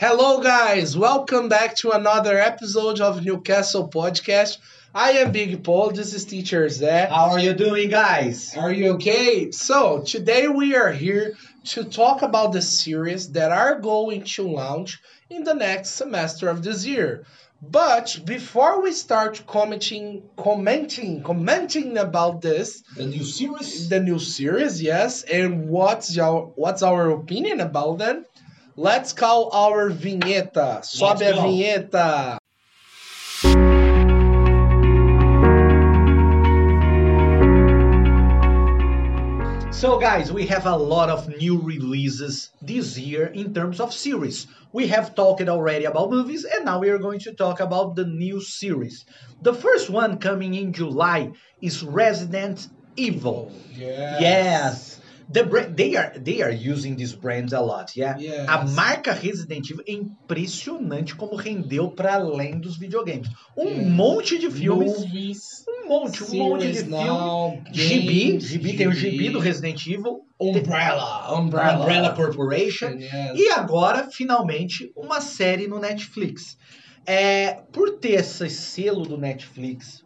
Hello, guys. Welcome back to another episode of Newcastle Podcast. I am Big Paul. This is Teacher Zé. How are you doing, guys? Are you okay? So, today we are here to talk about the series that are going to launch in the next semester of this year. But before we start commenting, commenting, commenting about this, The new series? the new series, yes, and what's your what's our opinion about them? Let's call our vinheta. Sobe a vinheta. So, guys, we have a lot of new releases this year in terms of series. We have talked already about movies, and now we are going to talk about the new series. The first one coming in July is Resident Evil. Yes. Yes. The bra- they are they are using these brands a lot, yeah. Yes. A marca Resident Evil é impressionante como rendeu para além dos videogames. Um Yes. monte de filmes, Movies, um monte, um monte de series filme. now, Gibi, tem o Gibi do Resident Evil, Umbrella, Umbrella, Umbrella Corporation Yes. e agora finalmente uma série no Netflix. É, por ter esse selo do Netflix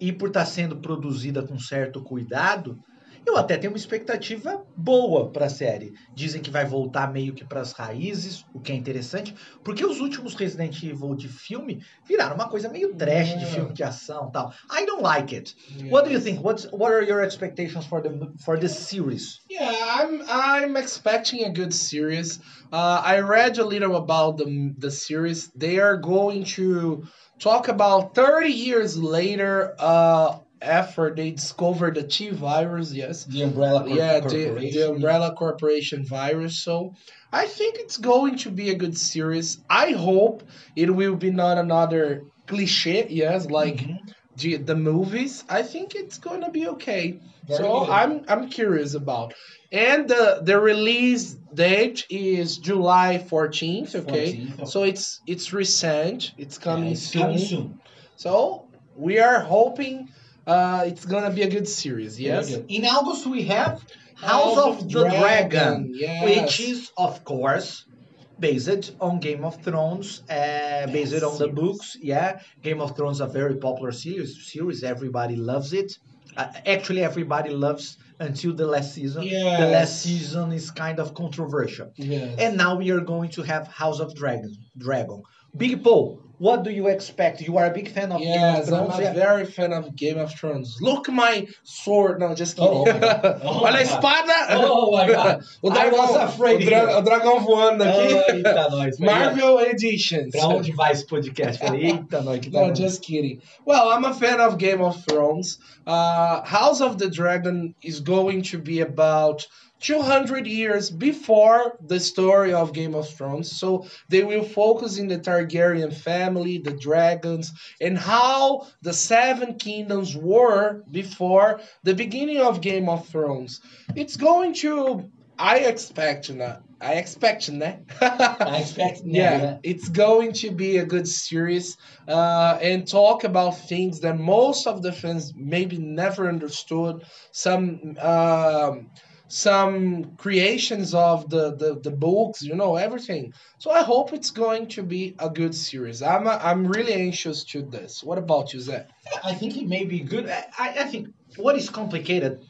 e por estar sendo produzida com certo cuidado, eu até tenho uma expectativa boa para a série. Dizem que vai voltar meio que para as raízes, o que é interessante, porque os últimos Resident Evil de filme viraram uma coisa meio trash de É. filme de ação, e tal. I don't like it. What do you think? What's what are your expectations for the for this series? Yeah, I'm I'm expecting a good series. Uh, I read a little about the the series. They are going to talk about 30 years later uh, after they discovered the T virus. Yes. The Umbrella yeah, the, the Umbrella Corporation virus. So I think it's going to be a good series. I hope it will be not another cliche. Yes, like Mhm. the, the movies. I think it's going to be okay. Very so good. I'm I'm curious about. And the the release date is July 14th. Okay, 14th. so it's it's recent. It's coming Yeah, it's soon. coming soon. So we are hoping uh, it's gonna be a good series. Yes. Good. In August we have House of the Dragon, yes. which is of course based on Game of Thrones, uh, based Yes, on the series. books. Yeah, Game of Thrones a very popular series. Series everybody loves it. Uh, actually, everybody loves until the last season. The last season is kind of controversial. Yes. And now we are going to have House of Dragon. Dragon. Big Paul, what do you expect? You are a big fan of Game Yes, of I'm Thrones. a yeah? very fan of Game of Thrones. Look my sword. No, just kidding. Oh. Oh, Olha a God. espada. Oh my God. o I dragão, was afraid o, dra- o dragão voando aqui. Eita, nós. Marvel Editions. Pra onde vai esse podcast? Eita, nós que tá No, just kidding. Well, I'm a fan of Game of Thrones. Uh, House of the Dragon is going to be about 200 years before the story of Game of Thrones. So they will focus in the Targaryen family, the dragons, and how the Seven Kingdoms were before the beginning of Game of Thrones. It's going to, I expect, né? I expect, né? I expect yeah, yeah. it's going to be a good series uh, and talk about things that most of the fans maybe never understood. Some um, some creations of the, the the books, you know, everything. So I hope it's going to be a good series. I'm i I'm really anxious to this. What about you, Zé? I think it may be good. I, I think what is complicated.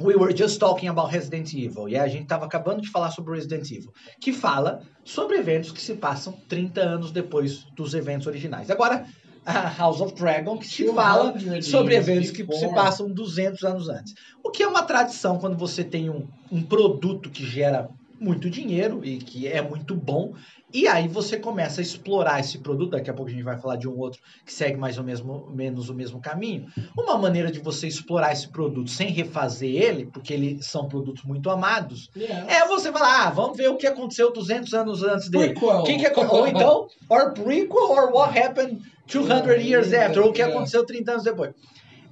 We were just talking about Resident Evil, e a gente tava acabando de falar sobre Resident Evil, que fala sobre eventos que se passam 30 anos depois dos eventos originais. Agora, a House of Dragon, que se fala 200 sobre eventos que se passam 200 anos antes. O que é uma tradição quando você tem um, um produto que gera muito dinheiro e que é muito bom, e aí você começa a explorar esse produto. Daqui a pouco a gente vai falar de um outro que segue mais ou mesmo, menos o mesmo caminho. Uma maneira de você explorar esse produto sem refazer ele, porque eles são produtos muito amados, é você falar, ah, vamos ver o que aconteceu 200 anos antes dele. Prequel. O que que acon- ou então, or prequel, or what happened 200 years after, ou o que Yeah. aconteceu 30 anos depois.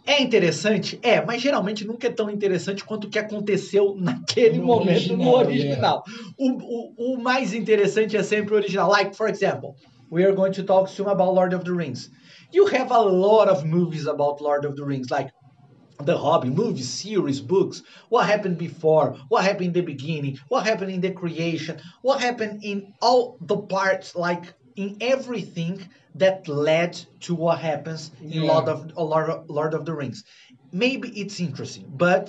É interessante? É, mas geralmente nunca é tão interessante quanto o que aconteceu naquele No momento no original, original. O, o, o mais interessante é sempre o original. Like, for example, we are going to talk soon about Lord of the Rings. You have a lot of movies about Lord of the Rings, like the hobby, movies, series, books, what happened before, what happened in the beginning, what happened in the creation, what happened in all the parts, like in everything that led to what happens in Yeah. Lord of Lord of, Lord of the Rings. Maybe it's interesting, but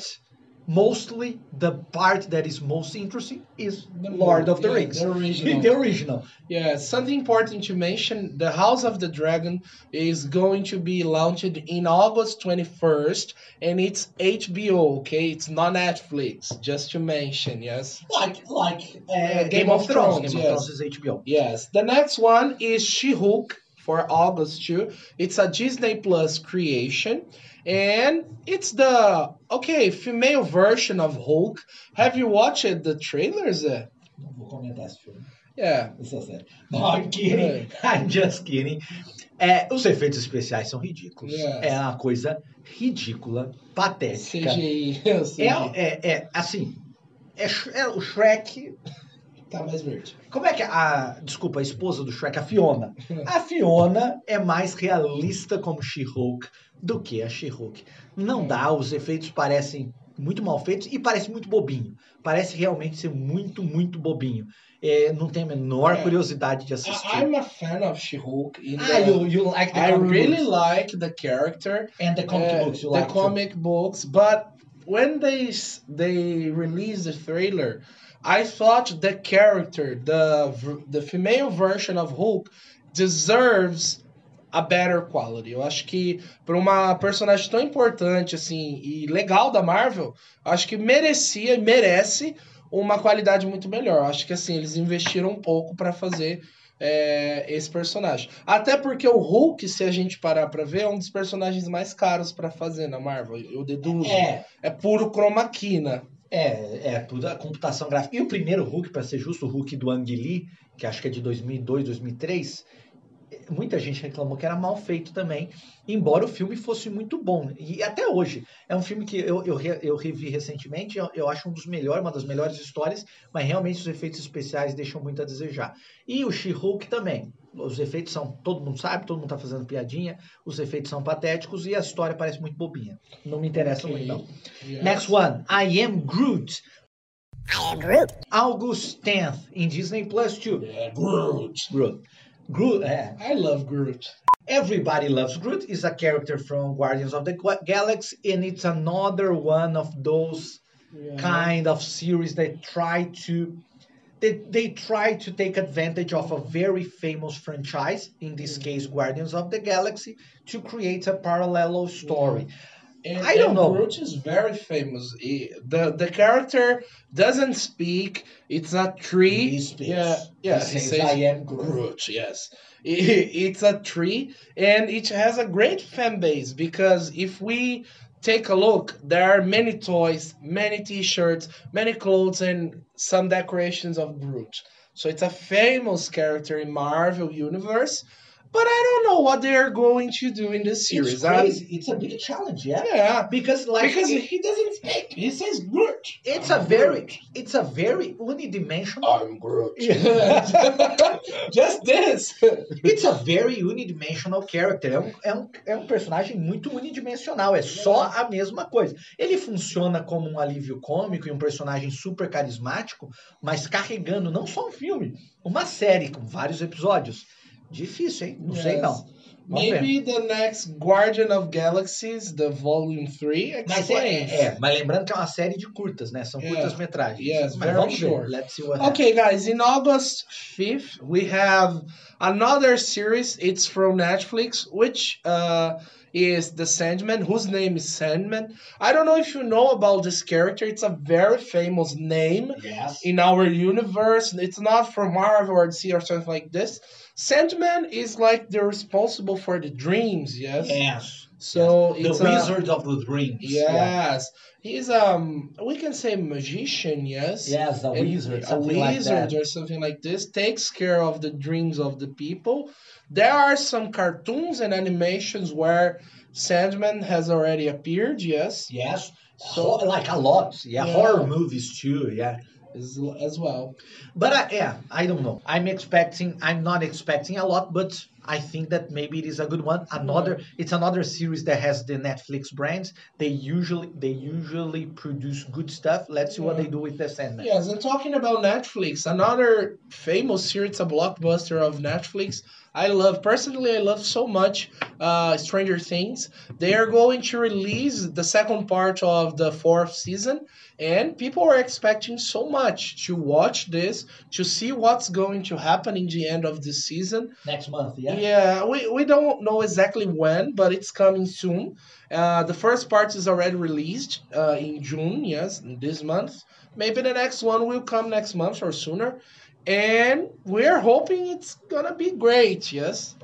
mostly the part that is most interesting is The Lord of the yeah, Rings. the original. the original. Yeah, something important to mention the House of the Dragon is going to be launched in August 21st, and it's HBO, okay? It's not Netflix, just to mention, yes? Like like uh, Game Game, of of Thrones. Thrones, Game yes. of Thrones is HBO. Yes. The next one is She Hulk for August 2. It's a Disney Plus creation. And it's the okay female version of Hulk. Have you watched the trailers? Não vou comentar esse filme. Yeah. Isso é sério. No, I'm kidding. I'm just kidding. É, os efeitos especiais são ridículos. É uma coisa ridícula, patética. CGI. Eu sei. É, é, é assim. É, é o Shrek. Tá mais verde. Como é que é a. Desculpa, a esposa do Shrek, a Fiona. A Fiona é mais realista como She-Hulk do que a She-Hulk. Não dá, os efeitos parecem muito mal feitos e parece muito bobinho. Parece realmente ser muito, muito bobinho. É, não tenho a menor É. curiosidade de assistir. I'm a fan of She-Hulk. Ah, the- you, you like the I really books. like the character, and the comic uh, books. You the like too. comic books, but when they they released the trailer, I thought the character, the the female version of Hulk, deserves a better quality. Eu acho que para uma personagem tão importante assim e legal da Marvel, acho que merecia e merece uma qualidade muito melhor. Eu acho que assim eles investiram um pouco para fazer é, esse personagem. Até porque o Hulk, se a gente parar pra ver, é um dos personagens mais caros pra fazer na Marvel. Eu deduzo. É, É, puro chroma key, né? É, é, a computação gráfica. E o primeiro Hulk, para ser justo, o Hulk do Ang Lee, que acho que é de 2002, 2003, muita gente reclamou que era mal feito também, embora o filme fosse muito bom. E até hoje, é um filme que eu, eu, eu revi recentemente, eu, eu acho um dos melhores, uma das melhores histórias, mas realmente os efeitos especiais deixam muito a desejar. E o She-Hulk também. Os efeitos são, todo mundo sabe, todo mundo tá fazendo piadinha, os efeitos são patéticos e a história parece muito bobinha. Não me interessa Ok. muito, não. Yes. Next one, I Am Groot. I am Groot. August 10th in Disney Plus 2. Yeah, Groot. Groot. Groot, é. I love Groot. Everybody Loves Groot is a character from Guardians of the Ga- Galaxy, and it's another one of those Yeah. kind of series that try to they, they try to take advantage of a very famous franchise, in this mm-hmm. case Guardians of the Galaxy, to create a parallel story. Mm-hmm. And, I don't know. Groot is very famous. He- the The character doesn't speak. It's a tree. He speaks. Yeah, yeah. He says, "I am Groot." Groot. Yes, it's a tree, and it has a great fan base because if we take a look, there are many toys, many T-shirts, many clothes, and some decorations of Groot. So it's a famous character in Marvel universe. But I don't know what they are going to do in this series. It's I'm- crazy. It's a big challenge, yeah. yeah, Because like because it- he doesn't speak. He says Groot. it's a very it's a very unidimensional I'm Groot. Just this. It's a very unidimensional character. É um, é, um, é um personagem muito unidimensional. É só a mesma coisa. Ele funciona como um alívio cômico e um personagem super carismático, mas carregando não só um filme, uma série com vários episódios. Difícil, hein? Não sei Yes. não. Vamos ver. Maybe the next Guardian of Galaxies, the Volume 3, Mas explains. é, é, mas lembrando que é uma série de curtas, né? São Yeah. curtas-metragens. Yes, mas very vamos short. ver. Let's see what happens. Okay, guys, in August 5th, we have another series. It's from Netflix, which uh, is The Sandman, whose name is Sandman. I don't know if you know about this character. It's a very famous name Yes. in our universe. It's not from Marvel or DC or something like this. Sandman is like the responsible for the dreams, yes? Yes. So The it's a- Wizard of the Dreams. Yeah. Yes. He's um we can say magician, yes. Yes, a And wizard. a Something like wizard that. or something like this takes care of the dreams of the people. There are some cartoons and animations where Sandman has already appeared, yes, Yes. So- So like a lot. Yeah, Yeah. horror movies too. Yeah. as, as well. But I, yeah, I don't know. I'm expecting. I'm not expecting a lot, but I think that maybe it is a good one. Mm-hmm. Another, it's another series that has the Netflix brands. They usually they usually produce good stuff. Let's see what they do with the Sandman. Yes, and talking about Netflix, another famous series, a blockbuster of Netflix. I love personally. I love so much uh, Stranger Things. They are going to release the second part of the fourth season, and people are expecting so much to watch this to see what's going to happen in the end of the season. Next month, Yeah, we, we don't know exactly when, but it's coming soon. Uh, the first part is already released uh, in June, yes, this month. Maybe the next one will come next month or sooner. And we're hoping it's gonna be great, yes.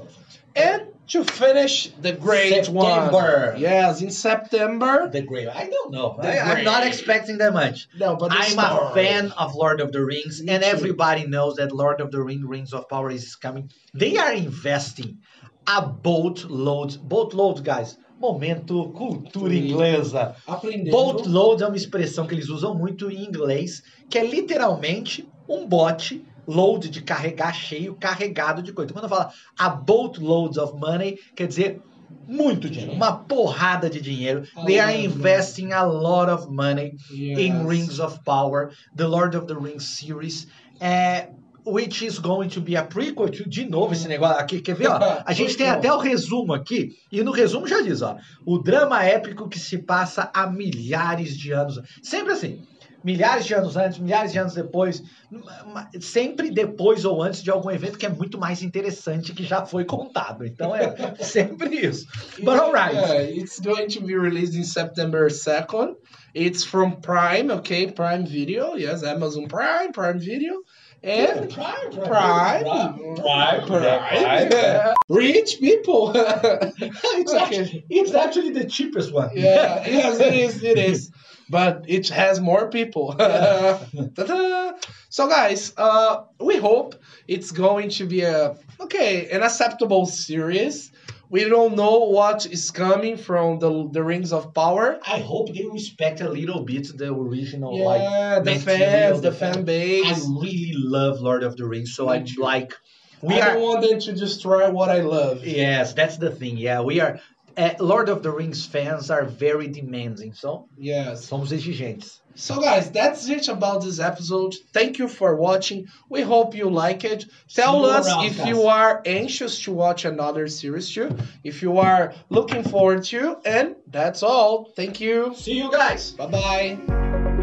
And to finish the great September. one. Yes, in September. The great. I don't know. I, I'm not expecting that much. No, but I'm a fan of Lord of the Rings, Me and too. everybody knows that Lord of the Ring, Rings of Power is coming. They are investing a boatload, boatload, guys. Momento cultura inglesa. Aprendendo. Boatload é uma expressão que eles usam muito em inglês, que é literalmente um bote load de carregar cheio, carregado de coisa. Então, quando fala a boatloads of money, quer dizer muito dinheiro, uma porrada de dinheiro. A They are investing a lot of money Yes. in Rings of Power, the Lord of the Rings series, é, which is going to be a prequel to, de novo esse negócio aqui, quer ver, ó? A gente tem até o resumo aqui, e no resumo já diz, ó, o drama épico que se passa há milhares de anos. Sempre assim, milhares de anos antes, milhares de anos depois, sempre depois ou antes de algum evento que é muito mais interessante que já foi contado. Então é sempre isso. But alright. Yeah, it's going to be released in September 2nd. It's from Prime, okay? Prime Video. Yes, Amazon Prime, Prime Video. And Prime, Prime. Prime, Prime. Yeah. Rich people. It's actually, it's actually the cheapest one. yeah, yes, it is, it is. But it has more people. So, guys, uh, we hope it's going to be a okay, an acceptable series. We don't know what is coming from the the Rings of Power. I hope they respect a little bit the original Yeah, like the fans, the the fan fan- I really love Lord of the Rings, so I like We I don't are want them to destroy what I love. yes, that's the thing. Yeah, we are uh, Lord of the Rings fans are very demanding, so Yes. somos exigentes. So, guys, that's it about this episode. Thank you for watching. We hope you like it. Tell us around, if guys. you are anxious to watch another series too, if you are looking forward to. And that's all. Thank you. See you guys. Bye bye.